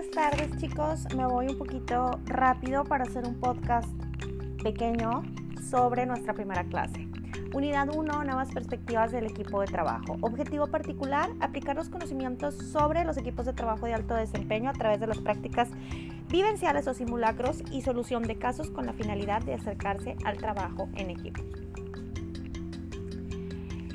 Buenas tardes chicos, me voy un poquito rápido para hacer un podcast pequeño sobre nuestra primera clase. Unidad 1, nuevas perspectivas del equipo de trabajo. Objetivo particular, aplicar los conocimientos sobre los equipos de trabajo de alto desempeño a través de las prácticas vivenciales o simulacros y solución de casos con la finalidad de acercarse al trabajo en equipo.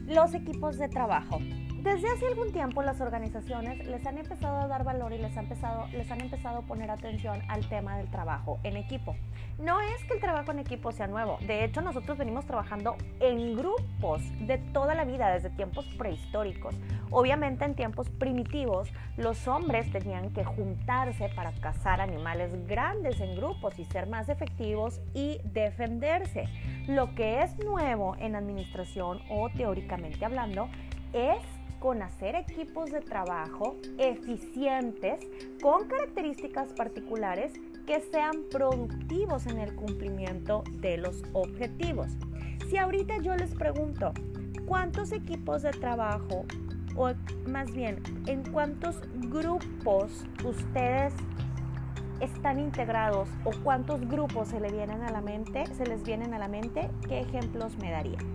Los equipos de trabajo. Desde hace algún tiempo las organizaciones les han empezado a dar valor y les han empezado, les han empezado a poner atención al tema del trabajo en equipo. No es que el trabajo en equipo sea nuevo, de hecho nosotros venimos trabajando en grupos de toda la vida, desde tiempos prehistóricos. Obviamente en tiempos primitivos los hombres tenían que juntarse para cazar animales grandes en grupos y ser más efectivos y defenderse. Lo que es nuevo en administración o teóricamente hablando es con hacer equipos de trabajo eficientes con características particulares que sean productivos en el cumplimiento de los objetivos. Si ahorita yo les pregunto, ¿cuántos equipos de trabajo o más bien en cuántos grupos ustedes están integrados o cuántos grupos se le vienen a la mente, se les vienen a la mente, qué ejemplos me darían?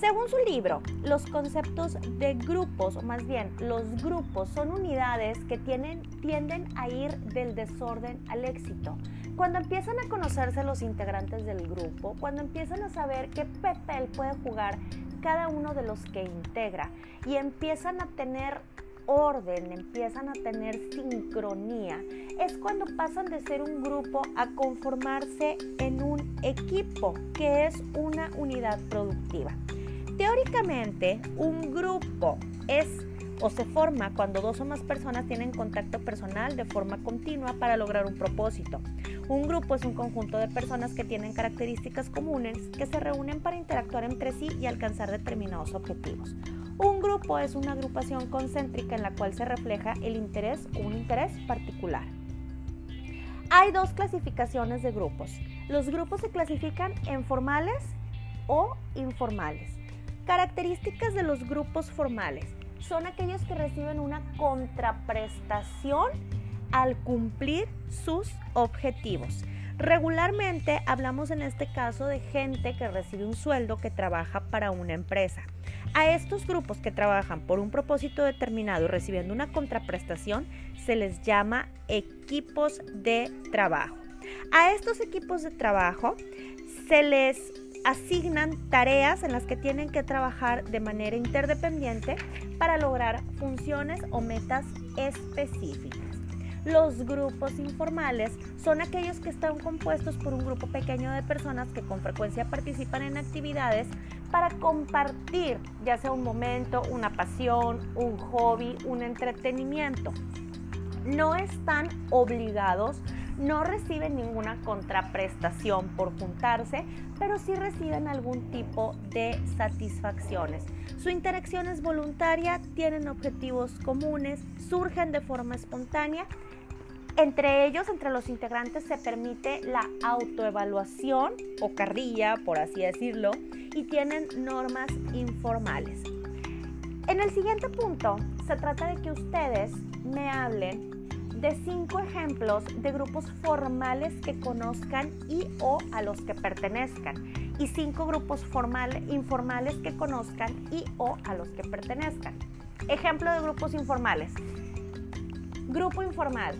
Según su libro, los conceptos de grupos, o más bien los grupos, son unidades que tienen, tienden a ir del desorden al éxito. Cuando empiezan a conocerse los integrantes del grupo, cuando empiezan a saber qué papel puede jugar cada uno de los que integra y empiezan a tener orden, empiezan a tener sincronía, es cuando pasan de ser un grupo a conformarse en un equipo, que es una unidad productiva. Teóricamente, un grupo es o se forma cuando dos o más personas tienen contacto personal de forma continua para lograr un propósito. Un grupo es un conjunto de personas que tienen características comunes que se reúnen para interactuar entre sí y alcanzar determinados objetivos. Un grupo es una agrupación concéntrica en la cual se refleja el interés o un interés particular. Hay dos clasificaciones de grupos. Los grupos se clasifican en formales o informales. Características de los grupos formales son aquellos que reciben una contraprestación al cumplir sus objetivos. Regularmente hablamos en este caso de gente que recibe un sueldo que trabaja para una empresa. A estos grupos que trabajan por un propósito determinado recibiendo una contraprestación se les llama equipos de trabajo. A estos equipos de trabajo se les asignan tareas en las que tienen que trabajar de manera interdependiente para lograr funciones o metas específicas. Los grupos informales son aquellos que están compuestos por un grupo pequeño de personas que con frecuencia participan en actividades para compartir ya sea un momento, una pasión, un hobby, un entretenimiento. No están obligados no reciben ninguna contraprestación por juntarse, pero sí reciben algún tipo de satisfacciones. Su interacción es voluntaria, tienen objetivos comunes, surgen de forma espontánea. Entre ellos, entre los integrantes, se permite la autoevaluación o carrilla, por así decirlo, y tienen normas informales. En el siguiente punto, se trata de que ustedes me hablen de cinco ejemplos de grupos formales que conozcan y o a los que pertenezcan y cinco grupos informales que conozcan y o a los que pertenezcan. Ejemplo de grupos informales. Grupo informal.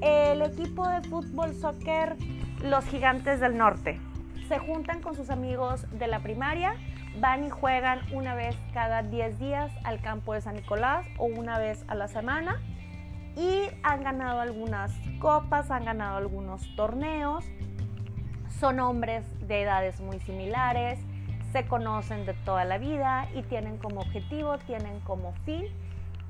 El equipo de fútbol soccer Los Gigantes del Norte. Se juntan con sus amigos de la primaria, van y juegan una vez cada 10 días al campo de San Nicolás o una vez a la semana y han ganado algunas copas, han ganado algunos torneos. Son hombres de edades muy similares, se conocen de toda la vida y tienen como objetivo, tienen como fin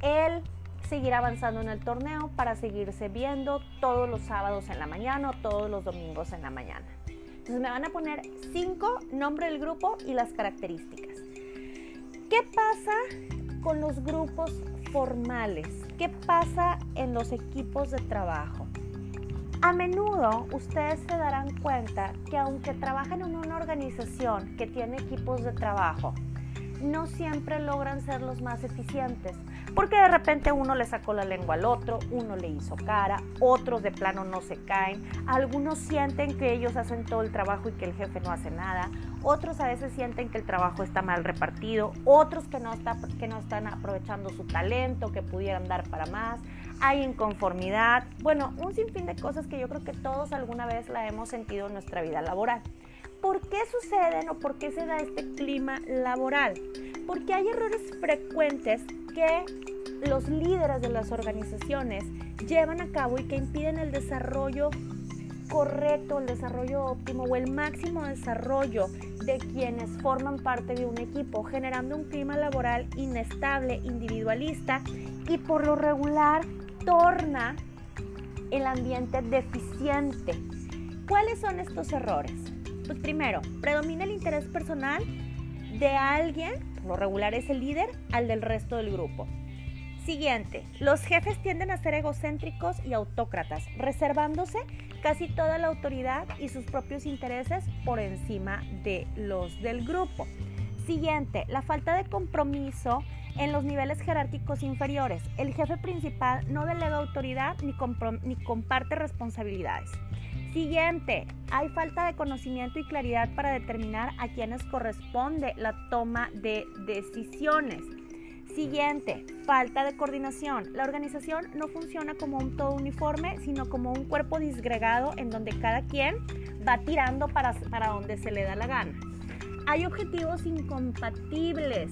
el seguir avanzando en el torneo para seguirse viendo todos los sábados en la mañana o todos los domingos en la mañana. Entonces me van a poner cinco, nombre del grupo y las características. ¿Qué pasa con los grupos formales? ¿Qué pasa en los equipos de trabajo? A menudo ustedes se darán cuenta que aunque trabajan en una organización que tiene equipos de trabajo, no siempre logran ser los más eficientes, porque de repente uno le sacó la lengua al otro, uno le hizo cara, otros de plano no se caen, algunos sienten que ellos hacen todo el trabajo y que el jefe no hace nada, otros a veces sienten que el trabajo está mal repartido, otros que no, está, que no están aprovechando su talento, que pudieran dar para más, hay inconformidad, bueno, un sinfín de cosas que yo creo que todos alguna vez la hemos sentido en nuestra vida laboral. ¿Por qué suceden o por qué se da este clima laboral? Porque hay errores frecuentes que los líderes de las organizaciones llevan a cabo y que impiden el desarrollo correcto, el desarrollo óptimo o el máximo desarrollo de quienes forman parte de un equipo, generando un clima laboral inestable, individualista y por lo regular torna el ambiente deficiente. ¿Cuáles son estos errores? Pues primero, predomina el interés personal de alguien, lo regular es el líder, al del resto del grupo. Siguiente, los jefes tienden a ser egocéntricos y autócratas, reservándose casi toda la autoridad y sus propios intereses por encima de los del grupo. Siguiente, la falta de compromiso en los niveles jerárquicos inferiores. El jefe principal no delega autoridad ni, ni comparte responsabilidades. Siguiente, hay falta de conocimiento y claridad para determinar a quienes corresponde la toma de decisiones. Siguiente, falta de coordinación. La organización no funciona como un todo uniforme, sino como un cuerpo disgregado en donde cada quien va tirando para, para donde se le da la gana. Hay objetivos incompatibles.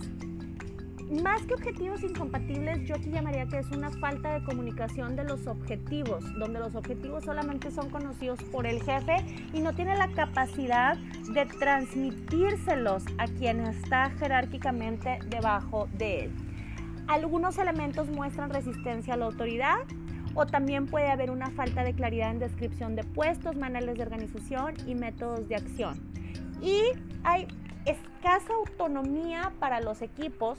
Más que objetivos incompatibles, yo aquí llamaría que es una falta de comunicación de los objetivos, donde los objetivos solamente son conocidos por el jefe y no tiene la capacidad de transmitírselos a quien está jerárquicamente debajo de él. Algunos elementos muestran resistencia a la autoridad o también puede haber una falta de claridad en descripción de puestos, manuales de organización y métodos de acción. Y hay escasa autonomía para los equipos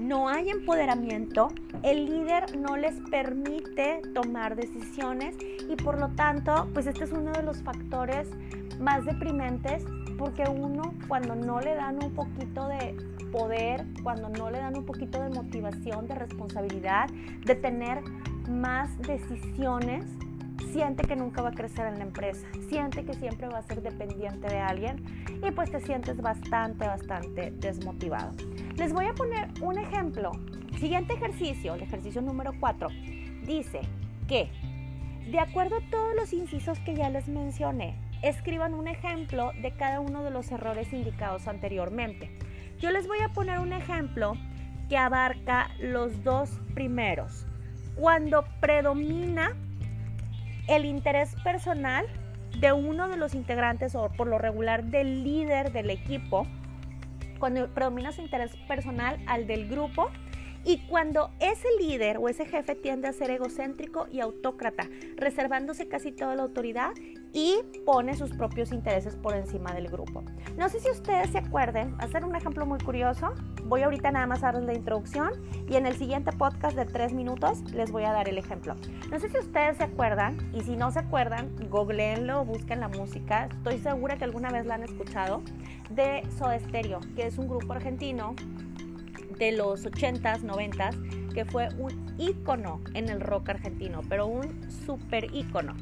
no hay empoderamiento, el líder no les permite tomar decisiones y por lo tanto, pues este es uno de los factores más deprimentes porque uno cuando no le dan un poquito de poder, cuando no le dan un poquito de motivación, de responsabilidad, de tener más decisiones, siente que nunca va a crecer en la empresa, siente que siempre va a ser dependiente de alguien y pues te sientes bastante, bastante desmotivado. Les voy a poner un ejemplo. Siguiente ejercicio, el ejercicio número 4, dice que de acuerdo a todos los incisos que ya les mencioné, escriban un ejemplo de cada uno de los errores indicados anteriormente. Yo les voy a poner un ejemplo que abarca los dos primeros. Cuando predomina el interés personal de uno de los integrantes o por lo regular del líder del equipo, cuando predomina su interés personal al del grupo y cuando ese líder o ese jefe tiende a ser egocéntrico y autócrata, reservándose casi toda la autoridad y pone sus propios intereses por encima del grupo. No sé si ustedes se acuerden, a hacer un ejemplo muy curioso. Voy ahorita nada más a darles la introducción y en el siguiente podcast de tres minutos les voy a dar el ejemplo. No sé si ustedes se acuerdan y si no se acuerdan, googleenlo, busquen la música. Estoy segura que alguna vez la han escuchado de Soda Stereo, que es un grupo argentino de los 80s, 90s, que fue un ícono en el rock argentino, pero un super ícono.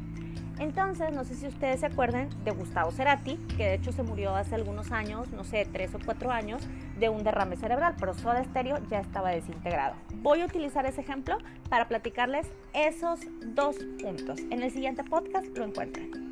Entonces, no sé si ustedes se acuerdan de Gustavo Cerati, que de hecho se murió hace algunos años, no sé, tres o cuatro años, de un derrame cerebral, pero Soda Stereo ya estaba desintegrado. Voy a utilizar ese ejemplo para platicarles esos dos puntos. En el siguiente podcast lo encuentran.